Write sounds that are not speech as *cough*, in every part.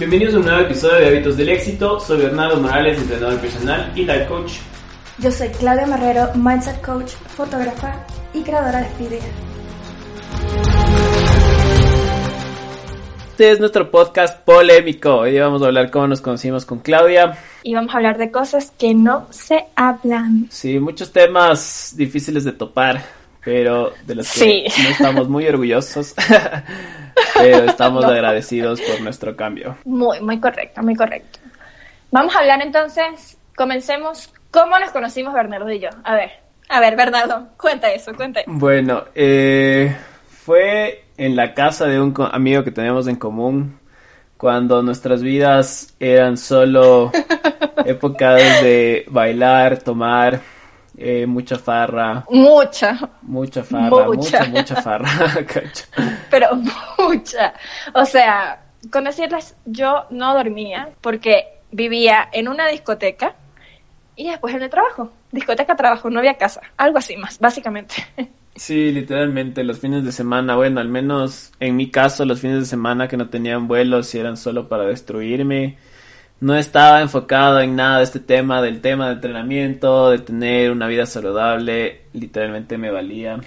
Bienvenidos a un nuevo episodio de Hábitos del Éxito. Soy Bernardo Morales, entrenador personal y life coach. Yo soy Claudia Marrero, mindset coach, fotógrafa y creadora de este video. Este es nuestro podcast polémico. Hoy vamos a hablar cómo nos conocimos con Claudia. Y vamos a hablar de cosas que no se hablan. Sí, muchos temas difíciles de topar, pero de los que no estamos muy orgullosos. *laughs* pero estamos *laughs* agradecidos por nuestro cambio. Muy, muy correcto, muy correcto. Vamos a hablar entonces, comencemos, ¿cómo nos conocimos Bernardo y yo? A ver, a ver, Bernardo, cuenta eso, cuenta. Bueno, eh, fue en la casa de un amigo que tenemos en común, cuando nuestras vidas eran solo *laughs* épocas de bailar, tomar, eh, mucha farra. Mucha. Mucha farra, mucha, mucha, farra. *laughs* Pero mucha. O sea, con decirles, yo no dormía porque vivía en una discoteca y después en el trabajo. Discoteca, trabajo, no había casa. Algo así más, básicamente. Sí, literalmente, los fines de semana, bueno, al menos en mi caso, los fines de semana que no tenían vuelos y eran solo para destruirme no estaba enfocado en nada de este tema, del tema de entrenamiento, de tener una vida saludable, literalmente me valía.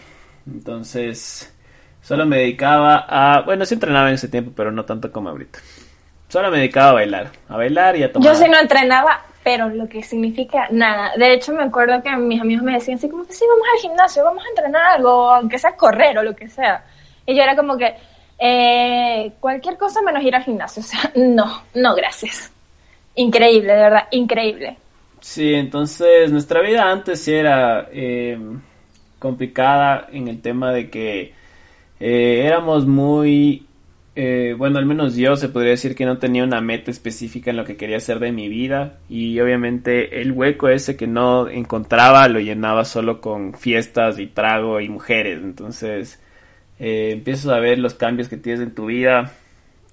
Entonces, solo me dedicaba a, bueno, sí entrenaba en ese tiempo, pero no tanto como ahorita. Solo me dedicaba a bailar, a bailar y a tomar. Yo sí no entrenaba, pero lo que significa nada. De hecho, me acuerdo que mis amigos me decían así como que sí, vamos al gimnasio, vamos a entrenar algo, aunque sea correr o lo que sea. Y yo era como que, eh, cualquier cosa menos ir al gimnasio. O sea, *laughs* no, no, gracias. Increíble, de verdad, increíble. Sí, entonces nuestra vida antes sí era eh, complicada en el tema de que eh, éramos muy, eh, bueno, al menos yo se podría decir que no tenía una meta específica en lo que quería hacer de mi vida y obviamente el hueco ese que no encontraba lo llenaba solo con fiestas y trago y mujeres, entonces empiezas a ver los cambios que tienes en tu vida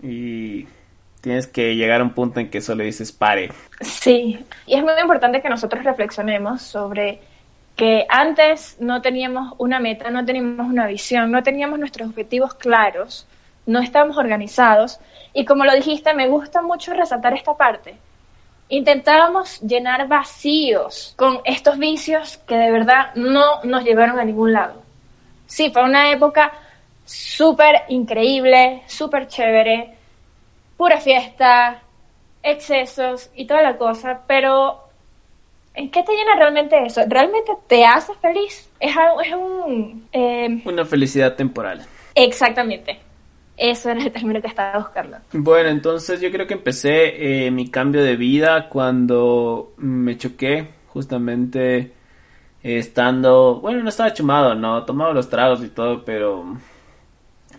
y tienes que llegar a un punto en que solo dices pare. Sí, y es muy importante que nosotros reflexionemos sobre que antes no teníamos una meta, no teníamos una visión, no teníamos nuestros objetivos claros, no estábamos organizados y como lo dijiste, me gusta mucho resaltar esta parte. Intentábamos llenar vacíos con estos vicios que de verdad no nos llevaron a ningún lado. Sí, fue una época súper increíble, súper chévere, pura fiesta, excesos y toda la cosa, pero ¿en qué te llena realmente eso? ¿Realmente te hace feliz? Es, es un... Eh, Una felicidad temporal. Exactamente. Eso era el término que estaba buscando. Bueno, entonces yo creo que empecé eh, mi cambio de vida cuando me choqué justamente estando, bueno, no estaba chumado, no, tomaba los tragos y todo, pero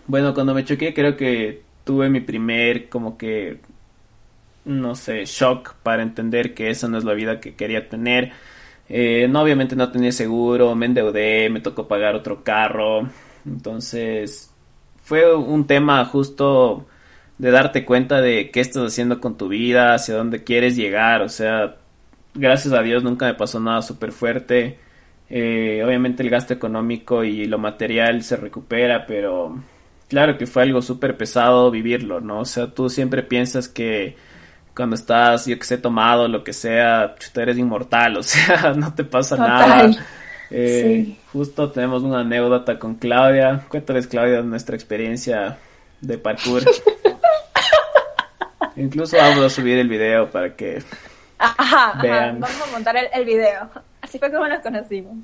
bueno, cuando me choqué creo que tuve mi primer como que no sé, shock para entender que esa no es la vida que quería tener. Eh, no, obviamente no tenía seguro, me endeudé, me tocó pagar otro carro. Entonces, fue un tema justo de darte cuenta de qué estás haciendo con tu vida, hacia dónde quieres llegar. O sea, gracias a Dios nunca me pasó nada súper fuerte. Eh, obviamente el gasto económico y lo material se recupera, pero claro que fue algo súper pesado vivirlo, ¿no? O sea, tú siempre piensas que cuando estás, yo que sé, tomado, lo que sea, tú eres inmortal, *laughs* o sea, no te pasa nada. Eh, Justo tenemos una anécdota con Claudia. Cuéntales, Claudia, nuestra experiencia de parkour. *laughs* Incluso vamos a subir el video para que ajá, vean. Vamos a montar el, el video. Así fue como nos conocimos.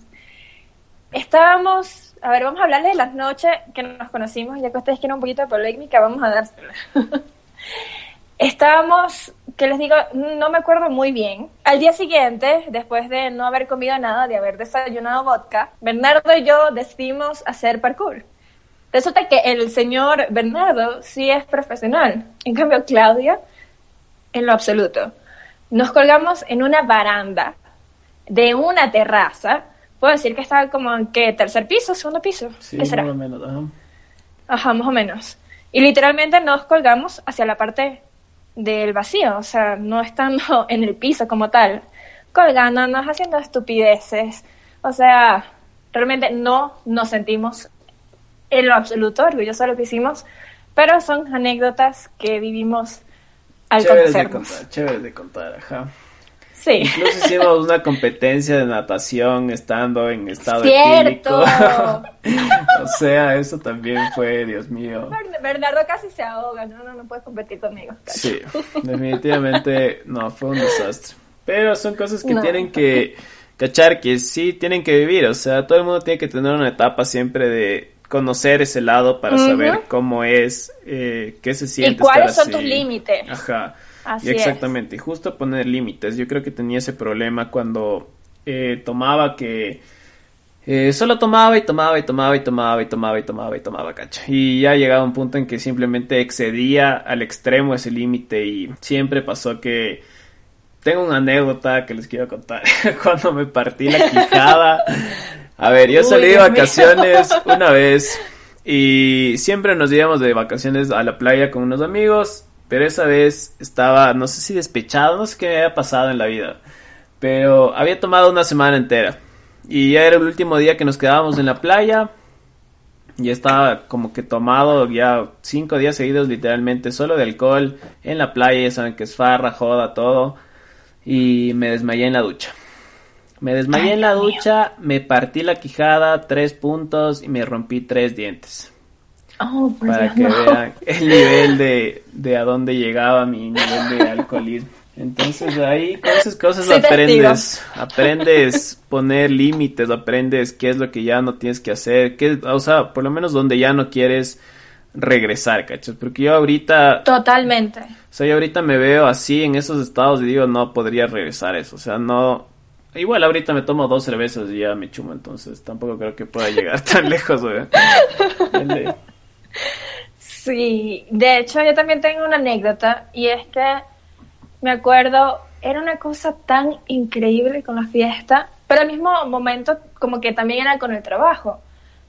Estábamos a ver, vamos a hablarles de las noches que nos conocimos, ya que ustedes quieren un poquito de polémica, vamos a dársela. *laughs* Estábamos, que les digo, no me acuerdo muy bien. Al día siguiente, después de no haber comido nada, de haber desayunado vodka, Bernardo y yo decidimos hacer parkour. Resulta que el señor Bernardo sí es profesional. En cambio, Claudia, en lo absoluto. Nos colgamos en una baranda de una terraza puedo decir que estaba como en qué, tercer piso, segundo piso. Sí, más o menos, ajá. Ajá, más o menos. Y literalmente nos colgamos hacia la parte del vacío, o sea, no estando *laughs* en el piso como tal, colgándonos, haciendo estupideces. O sea, realmente no nos sentimos en lo absoluto orgullosos de lo que hicimos, pero son anécdotas que vivimos al chévere de contar, chévere de contar, ajá. Sí. Incluso hicimos una competencia de natación estando en estado ¡Cierto! *laughs* o sea, eso también fue, Dios mío. Bernardo casi se ahoga, no, no, no puedes competir conmigo. Sí, definitivamente no, fue un desastre. Pero son cosas que tienen que cachar, que sí tienen que vivir, o sea, todo el mundo tiene que tener una etapa siempre de conocer ese lado para saber cómo es, eh, qué se siente. Y cuáles son tus límites. Ajá. Así exactamente, y justo poner límites. Yo creo que tenía ese problema cuando eh, tomaba que eh, solo tomaba y tomaba y tomaba y tomaba y tomaba y tomaba y tomaba, cacho. Y ya llegaba un punto en que simplemente excedía al extremo ese límite y siempre pasó que tengo una anécdota que les quiero contar. *laughs* cuando me partí la quijada. A ver, yo salí de vacaciones *laughs* una vez y siempre nos íbamos de vacaciones a la playa con unos amigos pero esa vez estaba, no sé si despechado, no sé qué me había pasado en la vida. Pero había tomado una semana entera. Y ya era el último día que nos quedábamos en la playa. Y estaba como que tomado ya cinco días seguidos literalmente solo de alcohol en la playa. Ya saben que es farra, joda, todo. Y me desmayé en la ducha. Me desmayé en la ducha, me partí la quijada, tres puntos y me rompí tres dientes. Oh, para que vean *laughs* el nivel de, de a dónde llegaba mi nivel de alcoholismo. Entonces ahí con esas cosas aprendes, aprendes *laughs* poner límites, aprendes qué es lo que ya no tienes que hacer, qué, o sea, por lo menos donde ya no quieres regresar, ¿cachas? Porque yo ahorita... Totalmente. O sea, yo ahorita me veo así en esos estados y digo, no podría regresar eso, o sea, no... Igual ahorita me tomo dos cervezas y ya me chumo, entonces tampoco creo que pueda llegar *laughs* tan lejos, güey. Sí, de hecho yo también tengo una anécdota y es que me acuerdo, era una cosa tan increíble con la fiesta, pero al mismo momento como que también era con el trabajo.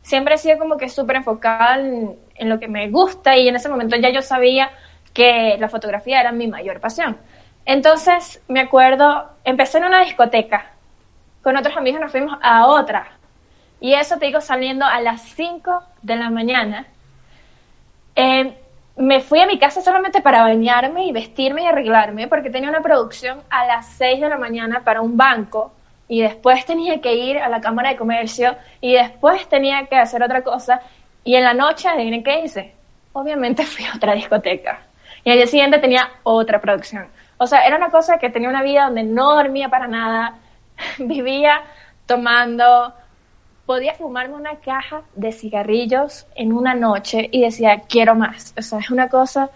Siempre he sido como que súper enfocada en, lo que me gusta y en ese momento ya yo sabía que la fotografía era mi mayor pasión. Entonces me acuerdo, empecé en una discoteca, con otros amigos nos fuimos a otra. Y eso te digo saliendo a las 5 de la mañana eh, me fui a mi casa solamente para bañarme y vestirme y arreglarme porque tenía una producción a las 6 de la mañana para un banco y después tenía que ir a la Cámara de Comercio y después tenía que hacer otra cosa y en la noche, adivinen qué hice. Obviamente fui a otra discoteca y al día siguiente tenía otra producción. O sea, era una cosa que tenía una vida donde no dormía para nada, *laughs* vivía tomando, podía fumarme una caja de cigarrillos en una noche y decía, quiero más. O sea, es una cosa,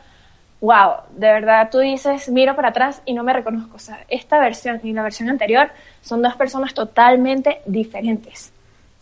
wow, de verdad tú dices, miro para atrás y no me reconozco. O sea, esta versión y la versión anterior son dos personas totalmente diferentes.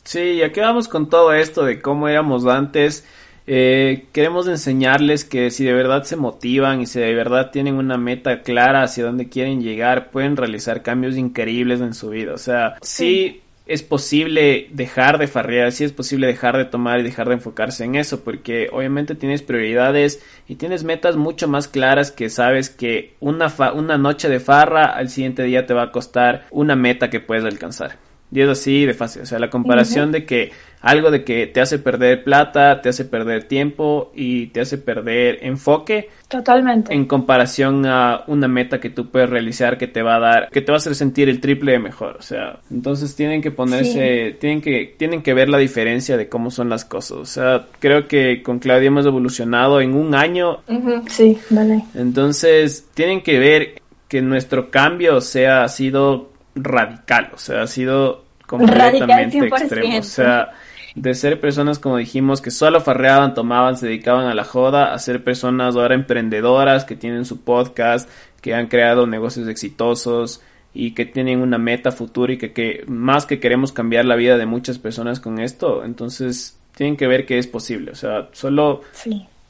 Sí, ya que vamos con todo esto de cómo éramos antes. Eh, queremos enseñarles que si de verdad se motivan y si de verdad tienen una meta clara hacia dónde quieren llegar, pueden realizar cambios increíbles en su vida. O sea, sí es posible dejar de farrear, si es posible dejar de tomar y dejar de enfocarse en eso, porque obviamente tienes prioridades y tienes metas mucho más claras que sabes que una, una noche de farra al siguiente día te va a costar una meta que puedes alcanzar. Y es así de fácil. O sea, la comparación de que algo de que te hace perder plata, te hace perder tiempo y te hace perder enfoque. Totalmente. En comparación a una meta que tú puedes realizar que te va a dar, que te va a hacer sentir el triple de mejor. O sea, entonces tienen que ponerse, tienen que, tienen que ver la diferencia de cómo son las cosas. O sea, creo que con Claudia hemos evolucionado en un año. Sí, vale. Entonces, tienen que ver que nuestro cambio sea, ha sido radical, o sea, ha sido completamente extremo. O sea, de ser personas, como dijimos, que solo farreaban, tomaban, se dedicaban a la joda, a ser personas ahora emprendedoras que tienen su podcast, que han creado negocios exitosos y que tienen una meta futura y que, que más que queremos cambiar la vida de muchas personas con esto, entonces tienen que ver que es posible, o sea, solo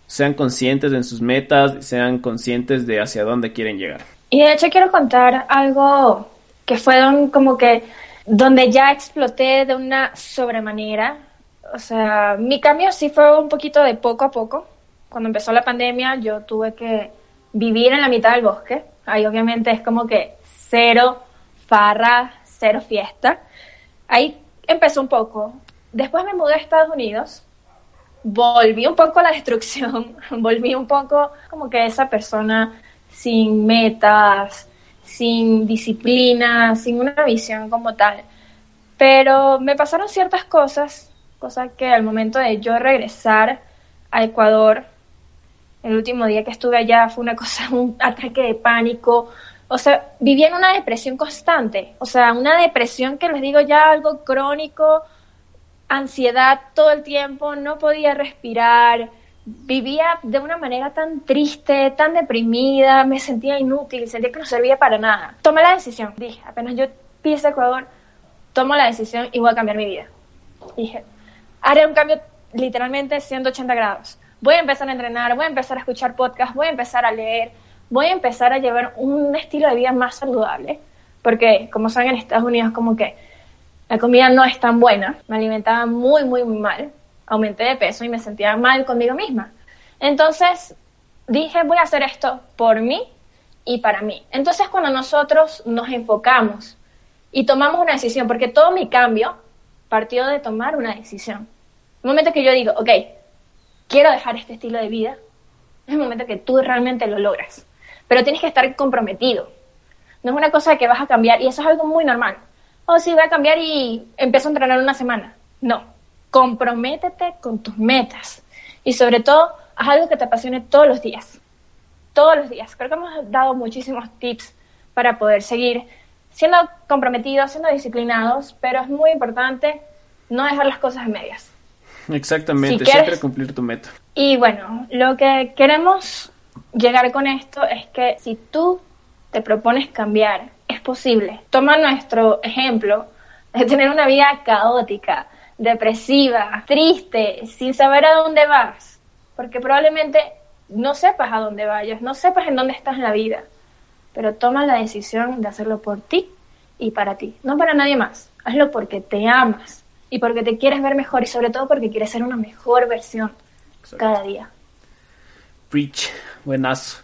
sean conscientes en sus metas, sean conscientes de hacia dónde quieren llegar. Y de hecho quiero contar algo que fueron como que donde ya exploté de una sobremanera. O sea, mi cambio sí fue un poquito de poco a poco. Cuando empezó la pandemia yo tuve que vivir en la mitad del bosque. Ahí obviamente es como que cero farra, cero fiesta. Ahí empezó un poco. Después me mudé a Estados Unidos. Volví un poco a la *laughs* destrucción. Volví un poco como que esa persona sin metas, sin disciplina, sin una visión como tal. Pero me pasaron ciertas cosas, cosas que al momento de yo regresar a Ecuador, el último día que estuve allá fue una *laughs* cosa, un ataque de pánico. O sea, vivía en una depresión constante. O sea, una depresión que les digo ya algo crónico, ansiedad todo el tiempo, no podía respirar, vivía de una manera tan triste, tan deprimida, me sentía inútil, sentía que no servía para nada. Tomé la decisión, dije, apenas yo pise Ecuador, tomo la decisión y voy a cambiar mi vida. Dije, haré un cambio literalmente 180 grados. Voy a empezar a entrenar, voy a empezar a escuchar podcasts, voy a empezar a leer, voy a empezar a llevar un estilo de vida más saludable, porque como saben en Estados Unidos como que la comida no es tan buena, me alimentaba muy, muy, muy mal, aumenté de peso y me sentía mal conmigo misma. Entonces dije, voy a hacer esto por mí y para mí. Entonces cuando nosotros nos enfocamos y tomamos una decisión, porque todo mi cambio partió de tomar una decisión. El momento que yo digo, ok, quiero dejar este estilo de vida, es el momento que tú realmente lo logras. Pero tienes que estar comprometido. No es una cosa que vas a cambiar y eso es algo muy normal. Oh, sí, voy a cambiar y empiezo a entrenar una semana. No, comprométete con tus metas y sobre todo haz algo que te apasione todos los días. Todos los días. Creo que hemos dado muchísimos tips para poder seguir siendo comprometidos, siendo disciplinados, pero es muy importante no dejar las cosas a medias. Exactamente, siempre cumplir tu meta. Y bueno, lo que queremos llegar con esto es que si tú te propones cambiar, es posible. Toma nuestro ejemplo de tener una vida caótica, depresiva, triste, sin saber a dónde vas, porque probablemente no sepas a dónde vayas, no sepas en dónde estás en la vida, pero toma la decisión de hacerlo por ti y para ti, no para nadie más. Hazlo porque te amas y porque te quieres ver mejor y sobre todo porque quieres ser una mejor versión cada día. Preach, buenazo.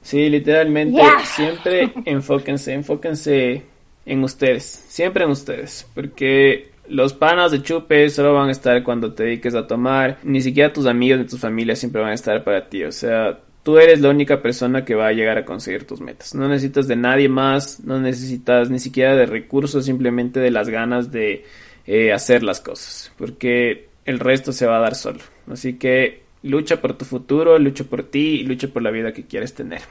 Sí, literalmente, siempre *laughs* enfóquense, enfóquense en ustedes, siempre en ustedes, porque los panas de chupe solo van a estar cuando te dediques a tomar, ni siquiera tus amigos ni tu familia siempre van a estar para ti, o sea, tú eres la única persona que va a llegar a conseguir tus metas. No necesitas de nadie más, no necesitas ni siquiera de recursos, simplemente de las ganas de eh, hacer las cosas, porque el resto se va a dar solo. Así que lucha por tu futuro, lucha por ti y lucha por la vida que quieres tener.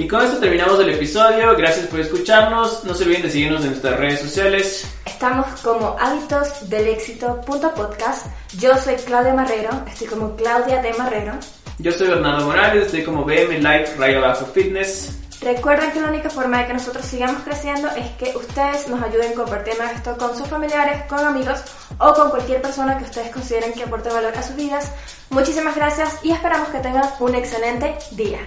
Y con esto terminamos el episodio. Gracias por escucharnos. No se olviden de seguirnos en nuestras redes sociales. Estamos como hábitos del éxito podcast. Yo soy Claudia Marrero, estoy como Claudia de Marrero. Yo soy Bernardo Morales, estoy como BM Light Rayo Abajo Fitness. Recuerden que la única forma de que nosotros sigamos creciendo es que ustedes nos ayuden compartiendo esto con sus familiares, con amigos o con cualquier persona que ustedes consideren que aporte valor a sus vidas. Muchísimas gracias y esperamos que tengan un excelente día.